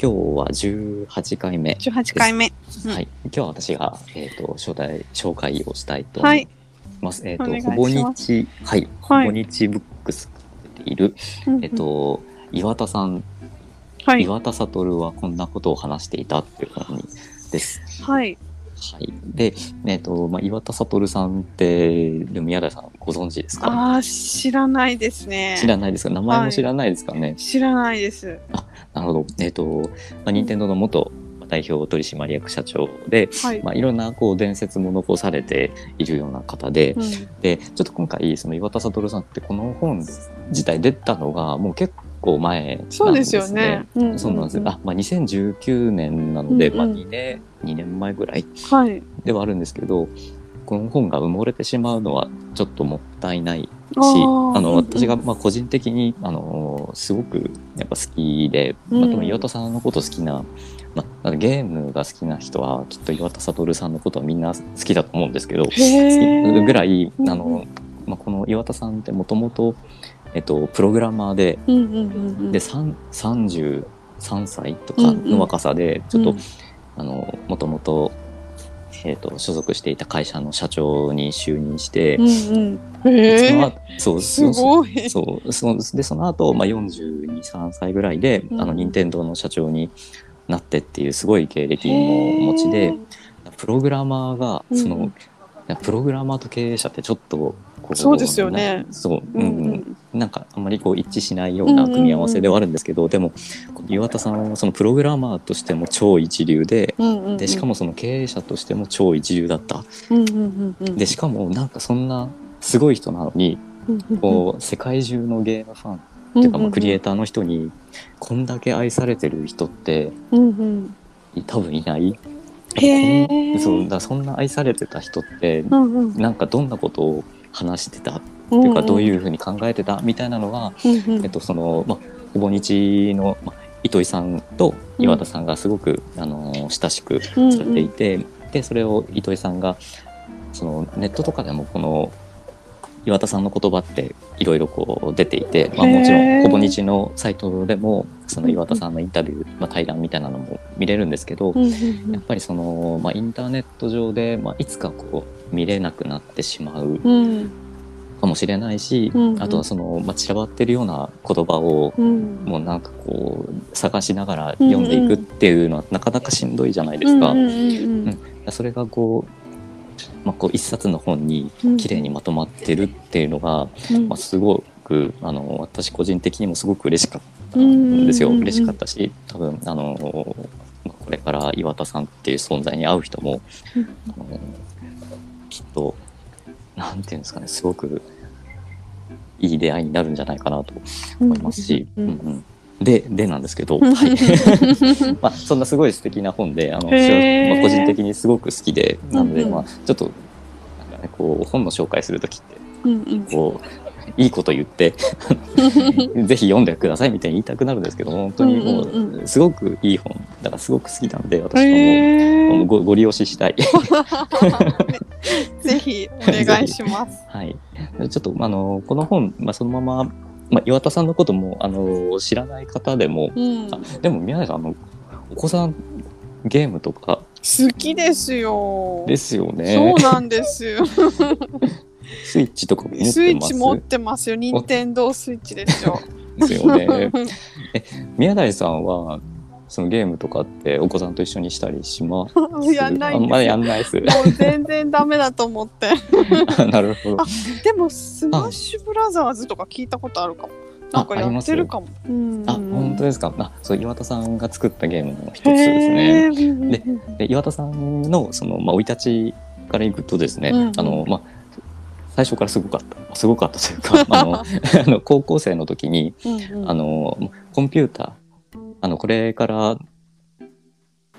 今日は18回目。18回目。うんはい。今日は私が、えっ、と、初代紹介をしたいと思はいい。ます。えっ、と、お願いしほぼ日、はい。ほはいぼ日ブックス出ている、うんえっ、と、岩田さん、はい。岩田悟はこんなことを話していたっていう本にです。はい。はい。で、えっ、と、まあ、岩田悟さんって、でも宮台さんご存知ですか？ああ、知らないですね。知らないですか？名前も知らないですかね、知らないです。なるほど。えっ、と、まあ、任天堂の元代表取締役社長で、はい。まあ、いろんなこう伝説も残されているような方で、うんで、ちょっと今回、その岩田悟さんってこの本自体出たのがもう結構前なんですね。そうですよね。んそうなんですよ。あ、まあ、2019年なので、うんうんまあ、2年、2年前ぐらいはい。ではあるんですけど、この本が埋もれてしまうのはちょっともったいないし、あの、うんうん私がまあ個人的に、あの、すごくやっぱ好きで、うんまあ、特に岩田さんのこと好きな、まあ、ゲームが好きな人はきっと岩田悟さんのことはみんな好きだと思うんですけど、ぐらい、うんあの、まあ、この岩田さんってもともと、えっと、プログラマーで、うんうんうんうん。で、さん33歳とかの若さで、ちょっと、うんあの、もともと、えっ、と、所属していた会社の社長に就任して、うんうん。そそう、すごい。そう、そう、で、その後、まあ、42、3歳ぐらいで、うんあの、任天堂の社長になってっていうすごい経歴もお持ちで、プログラマーが、うんその、プログラマーと経営者ってちょっと、こそうですよねなそう、ううんん、うん。なんかあんまりこう一致しないような組み合わせではあるんですけど、でも岩田さんはそのプログラマーとしても超一流でうんうんうん。でしかもその経営者としても超一流だったうんうんうんうん。でしかもなんかそんなすごい人なのにうんうんこう世界中のゲームファンうん、っていうかまあクリエイターの人にこんだけ愛されてる人ってうんうん。多分いない？へーそうだそんな愛されてた人ってうんうん。なんかどんなことを話してた。っていうかどういううふうに考えてた？みたいなのがんうん。えっと、その、まあ、ほぼ日の、まあ、糸井さんと岩田さんがすごく、あの親しくされていて、でそれを糸井さんがそのネットとかでもこの岩田さんの言葉っていろいろこう出ていて、まあ、もちろんほぼ日のサイトでもその岩田さんのインタビュー、まあ、対談みたいなのも見れるんですけど、やっぱりその、まあ、インターネット上で、まあ、いつかこう見れなくなってしまううん。うんかもしれないし、うんうんあとはその、まあ、散らばってるような言葉をうん。もうなんかこう探しながら読んでいくっていうのはなかなかしんどいじゃないですか。うんうんうんうんそれがこう,、まあ、こう一冊の本に綺麗にまとまってるっていうのが、うんまあ、すごくあの私個人的にもすごく嬉しかったんですよ。うんうんうん嬉しかったし多分あのまあこれから岩田さんっていう存在に会う人も、あのきっとなんていうんですかねすごくいい出会いになるんじゃないかなと思いますし、うんうんうんででなんですけど、う んはい。まあ、そんなすごい素敵な本であの私は、まあ、個人的にすごく好きでなので、まあ、ちょっとね、こう本の紹介する時ってこういいこと言って ぜひ読んでくださいみたいに言いたくなるんですけど本当にもうすごくいい本だからすごく好きなんで私はもう。ごご利用ししたい。ぜひお願いします。はい。ちょっと、あの、この本、まあ、そのまま、まあ、岩田さんのことも、あの、知らない方でも、うん、あでも、宮根さん、あの、お子さん、ゲームとか好きですよ。ですよね。そうなんですよ。スイッチとか持ってます？スイッチ持ってますよ。任天堂スイッチですよ。ですよね。宮台さんは、そのゲームとかってお子さんと一緒にしたりします？やんないあんまりやんないです。もう全然ダメだと思って。なるほどあ。でもスマッシュブラザーズとか聞いたことあるかも。なんかやってるかも。うんあ、本当ですか？あ、そう、岩田さんが作ったゲームの一つですへね。ーでで岩田さんのそのまあ生い立ちからいくとですね、うんうんあのまあ最初からすごかった。すごかったというか あの あの高校生の時にうんうん。あのコンピューターあのこれから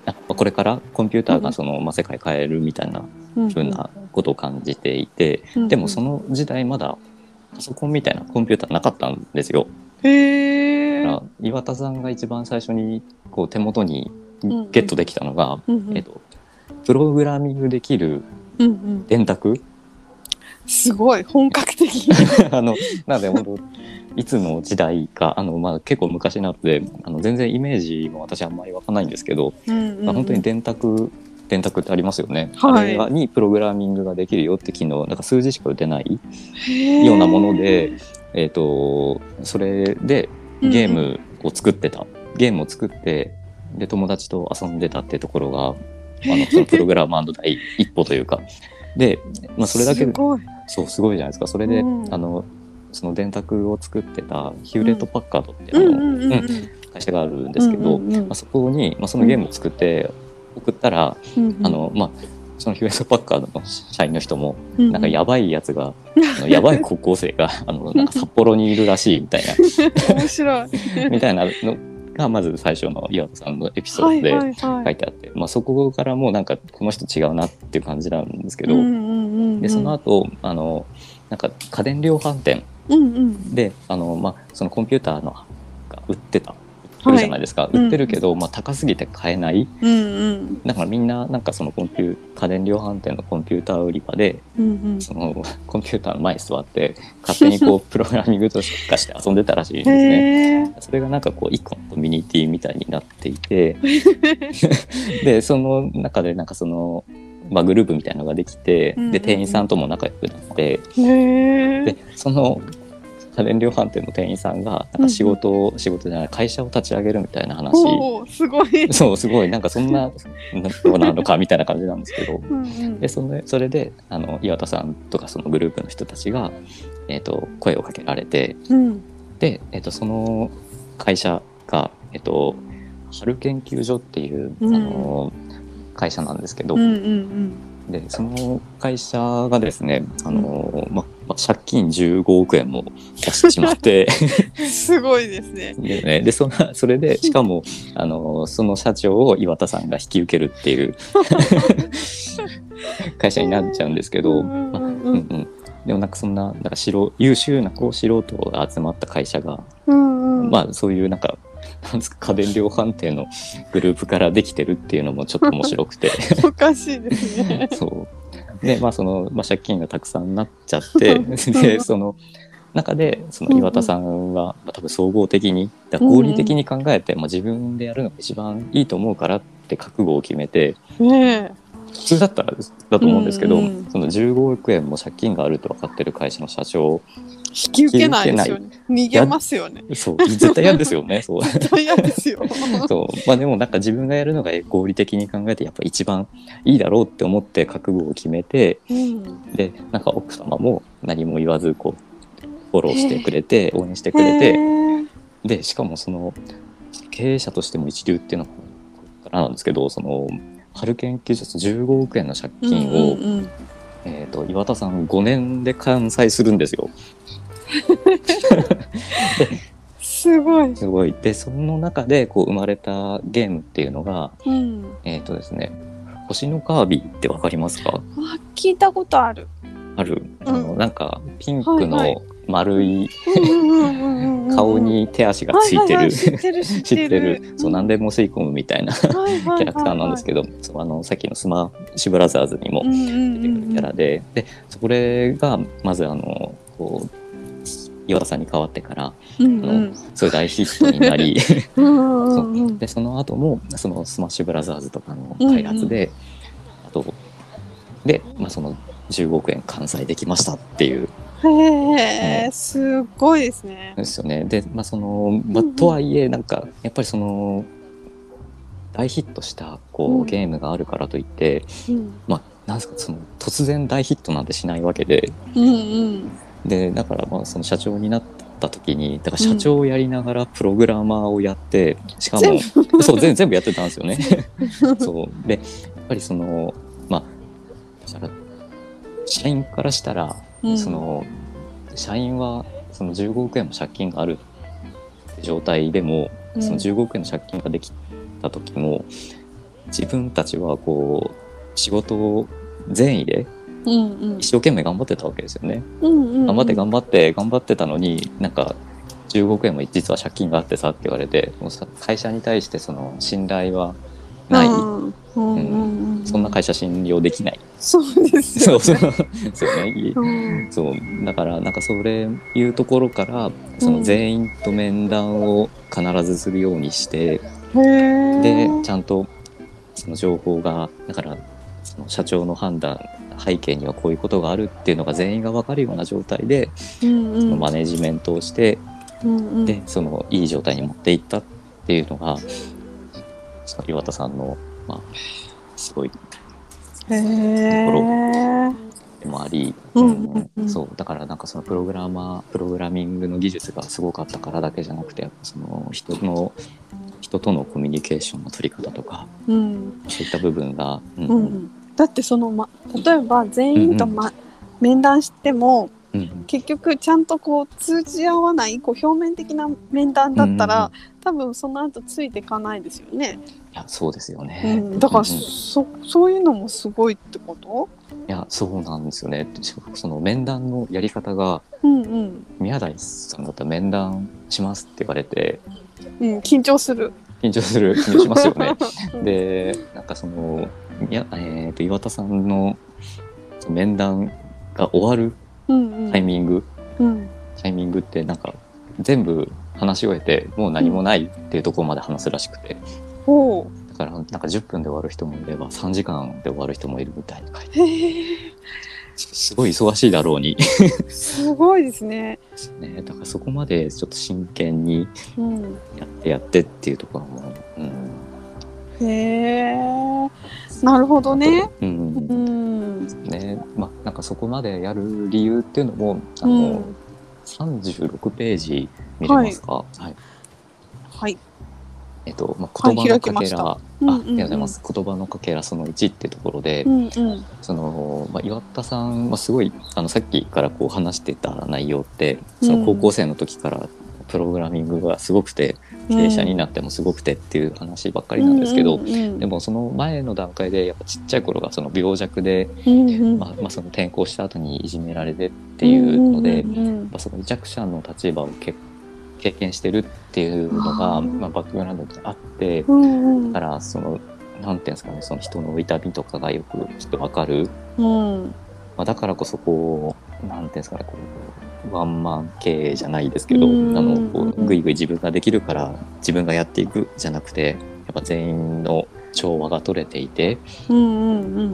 あこれからコンピューターがその、まあ、世界変えるみたいなうんふうなことを感じていて、うんでもその時代まだパソコンみたいなコンピューターなかったんですよ。へえだから岩田さんが一番最初にこう手元にゲットできたのが、うんうん。えっと、プログラミングできるうんうん。電卓すごい本格的。あのなので本当いつの時代かあの、まあ、結構昔なのであの全然イメージも私あんまりわかんないんですけど、うんうんうん。まあ、本当に電卓電卓ってありますよね、はい。あれにプログラミングができるよって機能なんか数字しか打てないようなもので、えー、とそれでゲームを作ってた、ゲームを作ってで友達と遊んでたってところがあのそのプログラマーの第一歩というか。で、まあ、それだけそうすごいじゃないですか。それで、うん。あのその電卓を作ってたヒューレット・パッカードってあの、うん。うんうんうん会社があるんですけど、うんうんうん。まあ、そこに、まあ、そのゲームを作って送ったら、うんうん。あのまあそのヒューレット・パッカードの社員の人も、ううなんかやばいやつが、あのやばい高校生が あのなんか札幌にいるらしいみたい 面白い。な みたいなのがまず最初の岩田さんのエピソードではいはい書はい。てあって、まあ、そこからもうなんかこの人違うなっていう感じなんですけど、うんうんうんうんでその後あのなんか家電量販店うんうん。であの、まあ、そのコンピューターのが売ってた売るじゃないですか、うん。売ってるけど、まあ、高すぎて買えない。うんうん。だからみんななんかそのコンピュ家電量販店のコンピューター売り場でうんそのコンピューターの前に座って勝手にこう プログラミングとかして遊んでたらしいんうんですね。それがなんかこう一個のコミュニティみたいになっていて。でその中でなんかその、まあ、グループみたいなのができてうんうんうん。で店員さんとも仲良くなって。でその家電量販店の店員さんがなんか仕事を、仕事じゃない会社を立ち上げるみたいな話。すごい。そうすごい。なんかそんなどうなのかみたいな感じなんですけど。うんうん。でそのそれであの岩田さんとかそのグループの人たちが、えー、と声をかけられて。うん。で、えー、とその会社が、えー、と春研究所っていう、うん。あの会社なんですけど、うんうんでその会社がですねあの、まま借金15億円も出してしまって。うんすごいですね。で,、ね、でそのそれでしかもあのその社長を岩田さんが引き受けるっていう 会社になっちゃうんですけど、うんうん、でもなんかそんななんか素優秀なこう素人が集まった会社が、うんうん。まあそういうなんかなんですか家電量販店のグループからできてるっていうのもちょっと面白くて。おかしいですね。そう。でまあその、まあ、借金がたくさんなっちゃってでその中でその岩田さんは、まあ、多分総合的に合理的に考えて、まあ、自分でやるのが一番いいと思うからって覚悟を決めてね普通だったらだと思うんですけど、その15億円も借金があると分かってる会社の社長え引き受けないですよね。逃げますよね。そう絶対嫌ですよね。そう。絶対嫌ですよ。そう。まあでもなんか自分がやるのが合理的に考えてやっぱ一番いいだろうって思って覚悟を決めてうん。でなんか奥様も何も言わずこうフォローしてくれて応援してくれへてー。でしかもその経営者としても一流っていうのはここからなんですけどその春研究所15億円の借金を、うんうんうん。えー、と岩田さん5年で完済するんですよ。すごい。すごい。でその中でこう生まれたゲームっていうのがうん。えっ、とですね星のカービィってわかりますか？あ、聞いたことある。ある？あの、うんなんかピンクのい丸い顔顔に手足がついてる、知ってる そう何でも吸い込むみたいなキキャャラクターなんですけど、あのさっきのスマッシュブラザーズにも出てくるキャラで、でそれがまずあのこう岩田さんに代わってからうんうん。すごい大ヒットになり。うんうんうん でその後もそのスマッシュブラザーズとかの開発で、あとで、まあ、その15億円完済できましたっていう。へえ、すごいですね。ですよね。で、まあそのまあうん。うんとはいえなんかやっぱりその大ヒットしたこう、うん。ゲームがあるからといって、うん。まあなんですかその突然大ヒットなんてしないわけで、うんうん。でだからまあその社長になった時にだから社長をやりながらプログラマーをやって、しかも全そう全全部やってたんですよね。そう。でやっぱりそのまあ社員からしたら、うん。その社員はその15億円も借金がある状態でも、うん。その15億円の借金ができた時も自分たちはこう仕事を善意でうんうん。一生懸命頑張ってたわけですよね。うんうん。頑張って頑張って頑張ってたのになんか15億円も実は借金があってさって言われてもうさ会社に対してその信頼はない、うんううんうん。うん、そんな会社信用できない。そうですよ、ね、そうね、うん。そう。だからなんかそれいうところからその全員と面談を必ずするようにして、へえでちゃんとその情報がだからその社長の判断背景にはこういうことがあるっていうのが全員が分かるような状態で、うんうん。そのマネジメントをしてうんうん。でそのいい状態に持っていったっていうのがその岩田さんの、まあ、すごいへえでもあり、うんうんうん。そうだからなんかそのプログラマープログラミングの技術がすごかったからだけじゃなくてやっぱその人の人とのコミュニケーションの取り方とかうん。そういった部分が、うん。うんうん、だってその、ま、例えば全員と、ま面談してもうんうん。結局ちゃんとこう通じ合わないこう表面的な面談だったら、多分その後ついていかないですよね、いやそうですようね、ん、だからうんうん。そそういうのもすごいってこと？いやそうなんですよね。その面談のやり方がうんうん、宮台さんだったら面談しますって言われてうん、緊張する。緊張する。緊張しますよね。うん、でなんかそのいや、えー、と岩田さんの面談が終わるうんうん、タイミング、うん、タイミングってなんか全部話し終えてもう何もないっていうところまで話すらしくて。おう。だからなんか10分で終わる人もいれば3時間で終わる人もいるみたいに書いてすごい忙しいだろうに。すごいですね。ねだからそこまでちょっと真剣にうん、やってやってっていうところも、うんへえなるほどね。うん。うん。ねまあなんかそこまでやる理由っていうのもあうの、ん36ページ見れますか、はい。はい。えっとまあ、はい言葉のかけら、うんあありがとうございます。言葉のかけらその1ってところで、うんうん。その、まあ、岩田さんはすごいあのさっきからこう話してた内容ってその高校生の時からプログラミングがすごくて、経営者になってもすごくてっていう話ばっかりなんですけど、うんうんうんでもその前の段階でやっぱちっちゃい頃がその病弱で、うんうん。まあまあ、その転校した後にいじめられてっていうので、うんうんうん。まあ、その弱者の立場をけ経験してるっていうのがまあ、バックグラウンドにあってうんうん。だからそのなんていうんですかねその人の痛みとかがよくきっとわかる、うん。まあ、だからこそこうなんていうんですかねこうワンマン経営じゃないですけど、うんあのこうぐいぐい自分ができるから自分がやっていくじゃなくてやっぱ全員の調和が取れていて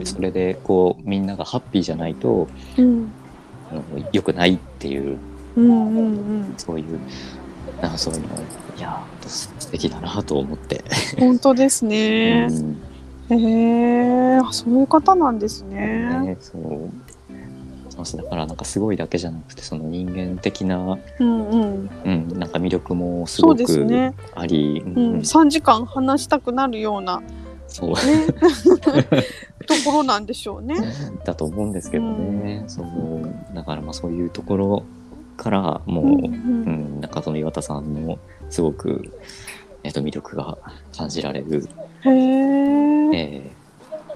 それでこうみんながハッピーじゃないとうんあの良くないっていうそういうなんかそういうのいやー素敵だなと思って。本当ですねう。んへえあそういう方なんですね。ね、そうそうですだからなんかすごいだけじゃなくてその人間的な、うんうん。うん、なんか魅力もすそうごくですね。あり、ううん。ん、3時間話したくなるようなそう。ね。ところなんでしょうね。だと思うんですけどね、そう。だからまあそういうところからもう、うんうん。なんかその岩田さんのすごく、えっと魅力が感じられる、へえ。え。ー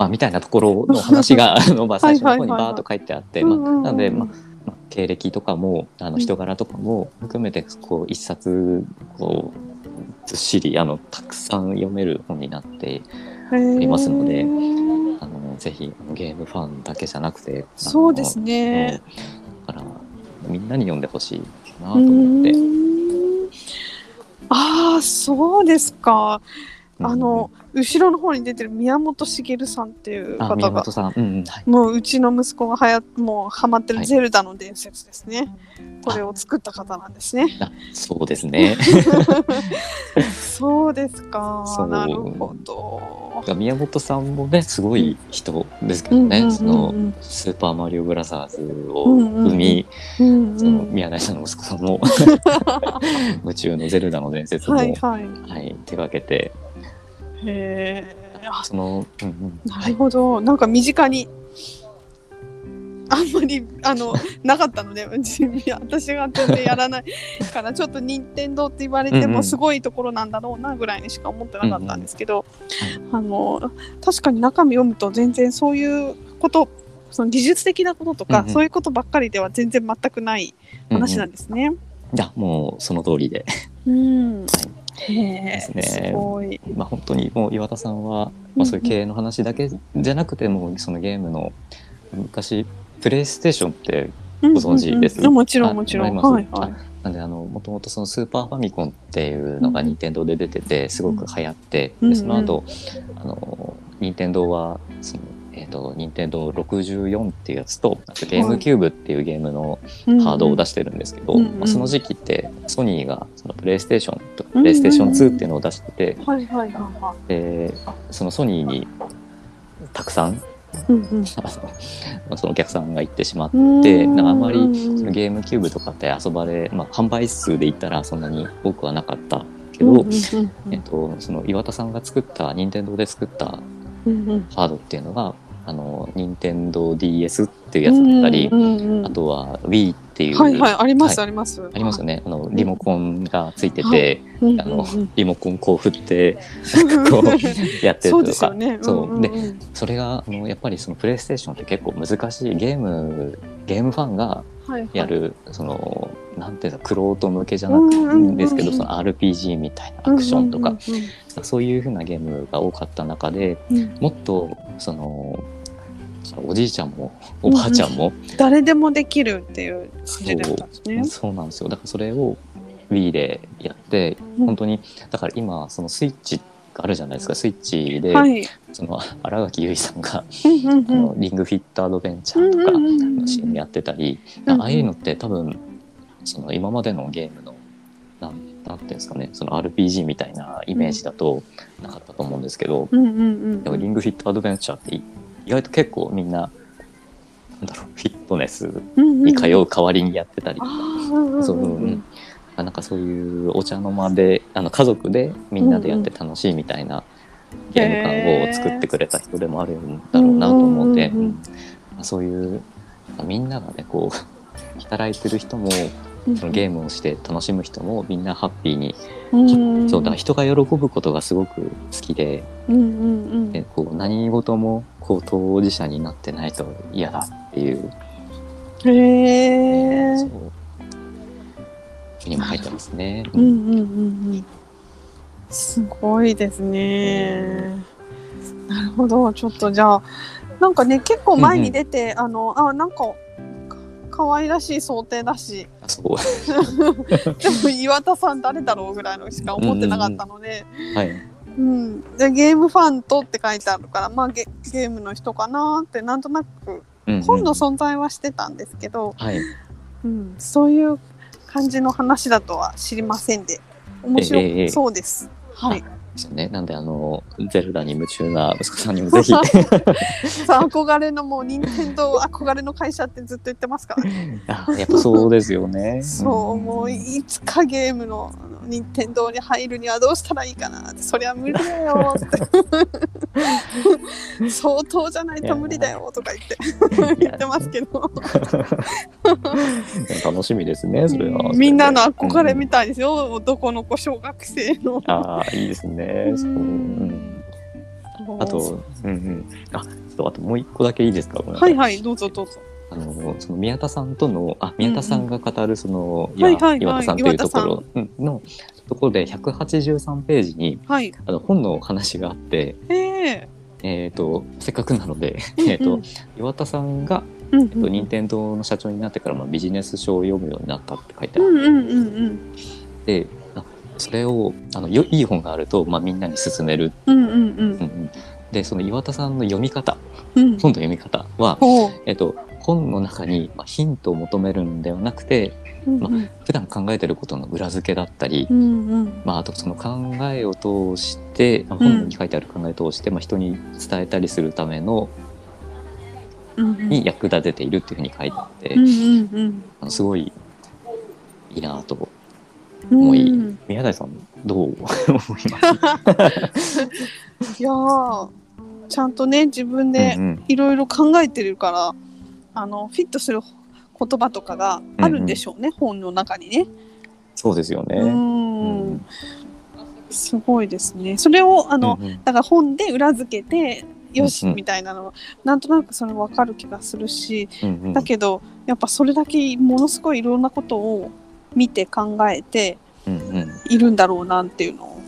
まあ、みたいなところの話が あの、まあ、最初の方にバーッと書いてあって、まあ、なので、まあまあ、経歴とかもあの人柄とかも含めてこう一冊こうずっしりあのたくさん読める本になってありますのであのぜひゲームファンだけじゃなくてそうですね。うん。だからみんなに読んでほしいなとう思って。ああそうですか。あの後ろの方に出てる宮本茂さんっていうあ方が宮本さん、うんうんはい、もううちの息子がはやもうハマってるはいゼルダの伝説ですね。これを作った方なんですね。あそうですね。そうですかそ。うなるほど。宮本さんもねすごい人ですけどね、うんそのスーパーマリオブラザーズをうんうんうん生み、うんそのうん宮台さんの息子さんも 夢中のゼルダの伝説も、ははいいはい。手掛けてへえ。あその、うんうん。なるほど。なんか身近に。あんまりあの なかったので私が全然やらないからちょっと任天堂って言われてうんうん。もすごいところなんだろうなぐらいにしか思ってなかったんですけど、あの確かに中身読むと全然そういうことその技術的なこととか、うんうん。そういうことばっかりでは全然全くない話なんですね。いやもうその通りで。うん、へえですね。すごい。まあ、本当にもう岩田さんは、まあ、そういう経営の話だけじゃなくてもそのゲームの昔プレイステーションってご存知です？もちろんあもちろん。わかはいはい。りますなんであのもともとそのスーパーファミコンっていうのが任天堂で出ててすごく流行って、うんでその後、あの任天堂はそのえっ、と任天堂64っていうやつとあとゲームキューブっていうゲームのハードを出ししてるんですけど、うんうん。まあ、その時期ってソニーがそのプレイステーションとかプレイステーション2っていうのを出してて、はいはいはいはでそのソニーにたくさんい。うんうん。そのお客さんが行ってしまってでなんかあんまりうんそのゲームキューブとかって遊ばれ、まあ、販売数で言ったらそんなに多くはなかったけど、えっと、その岩田さんが作った任天堂で作ったハードっていうのがあの任天堂 DS っていうやつだったり、うんうんうんあとは Wii っていう、はいはいありますはいあります。ありますよね。あのリモコンがついてて、うんあのうん。うんリモコンこう振って こうやってるとか。そうんんん。でそれがあのやっぱりそのプレイステーションって結構難しいゲームゲームファンがはいはい。やる、そのなんていうかクロート向けじゃなくんですけど、うんうん。うんその RPG みたいなアクションとか、うんそういう風なゲームが多かった中でうんうん。もっとそのおじいちゃんもおばあちゃんも、誰でもできるっていう時代だったんですね。そう。なんですよ。だからそれを Wii でやってうん。本当にだから今そのスイッチがあるじゃないですか。スイッチで、はい。その新垣結衣さんが、うんうんあのリングフィットアドベンチャーとか、うんうんうんうん。CM やってたり、うんうん。ああいうのって多分その今までのゲームのなんなんていうんですかね。その RPG みたいなイメージだとなかったと思うんですけど、うんうんうん。でもリングフィットアドベンチャーってい意外と結構みんななんだろうフィットネスに通う代わりにやってたりとか、そううんうん。あなんかそういうお茶の間であの家族でみんなでやって楽しいみたいなゲーム感を作ってくれた人でもあるんだろうなと思って、うん。そういうみんながねこう 働いてる人もそのゲームをして楽しむ人もみんなハッピーに、ムそうだ人が喜ぶことがすごく好きでうんうんうん。でこう何事もこう当事者になってないと嫌だっていう。へえそう。にも入ってますね。うんうんうんうん。すごいですね。なるほど。ちょっとじゃあなんかね結構前に出て、あのあなんかか可愛らしい想定だし。あそう。でも岩田さん誰だろうぐらいのしか思ってなかったので、はいうんでゲームファンとって書いてあるからまあゲゲームの人かなってなんとなくうんうん本の存在はしてたんですけど、はいうん、そういう感じの話だとは知りませんで面白ええそうです。はい。ですよね。なんであのゼルダに夢中な息子さんにもぜひ さあ憧れのもう任天堂憧れの会社ってずっと言ってますから。あやっぱそうですよね。そうもういつかゲームの任天堂に入るにはどうしたらいいかなってそりゃ無理だよって 相当じゃないと無理だよとか言って言ってますけど楽しみですね。それは。みんなの憧れうんみたいですよ、男の子小学生の。ああいいですね。そう。ううんん。あと、うんうん。あ、そうあともう一個だけいいですか？はいはいどうぞどうぞ。あのその宮田さんとのあ宮田さんが語るその、岩田さんというところうんのところで183ページにはい。あの本の話があって、えええー、とせっかくなので、うんうん。えー、と岩田さんが、うんえっと、任天堂の社長になってから、まあ、ビジネス書を読むようになったって書いてあっうんうんうんうん。て、あそれをあのよいい本があると、まあ、みんなに勧める、うんうんうん。うんうん、でその岩田さんの読み方うん。本の読み方は。えっと、本の中に、まあ、ヒントを求めるんではなくてうんうん。普段考えてることの裏付けだったり、うんうん。まあ、あとその考えを通して、まあうん本に書いてある考えを通して、まあ、人に伝えたりするためのうんうん。に役立てているっていうふうに書いてあって、うんうんあのすごいいいなとうん。もういいん宮台さんどう思います？いやーちゃんとね自分でうんうん。いろいろ考えてるから、あのフィットする言葉とかがあるんでしょうね、本の中にね。そうですよね。ううんんすごいですね。それをあの、うんうんだから本で裏付けてよしうんうんみたいなの、なんとなくそれ分かる気がするし、うんうんだけどやっぱそれだけものすごいいろんなことを見て考えて、うんうんいるんだろうなっていうのを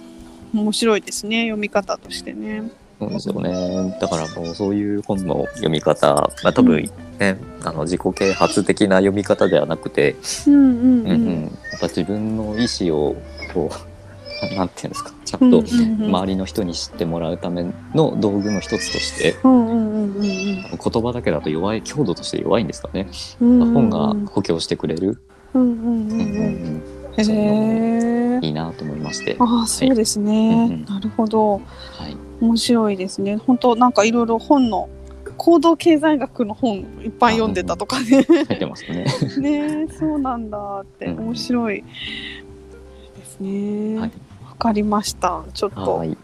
面白いですね読み方としてね。そうですよね。だからもうそういう本の読み方、まあ多分ね、あの自己啓発的な読み方ではなくて、うんうんうん。ううん。ん。やっぱ自分の意思をこう なんていうんですか、ちゃうんんとうんうん周りの人に知ってもらうための道具の一つとして、うんうんうんうん言葉だけだと弱い強度として弱いんですかね。うん。うん本が補強してくれる、うんうんうんうん。うんうんうん。へえのいいなと思いまして、ああそうですね、うんうん。なるほど。はい、面白いですね。本当なんかいろいろ本の行動経済学の本いっぱい読んでたとかね。入ってますよね。ねそうなんだってうん。面白いですね。わ、はい、かりました。ちょっとはい、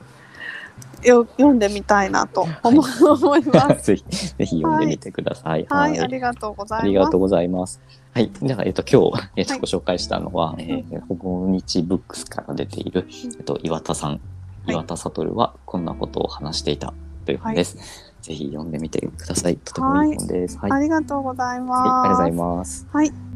よ読んでみたいなと思,、思います。ぜひぜひ読んでみてください。はい、ありがとうございます。ありがとうございます。はい。じゃあ、えっと、今日、えっと、はいご紹介したのは、えー、ほぼ日ブックスから出ている、えっと、岩田さん、はい岩田悟はこんなことを話していたという本です。ぜひ読んでみてください。とてもいい本です。はい。はいありがとうございます、ありがとうございます。はい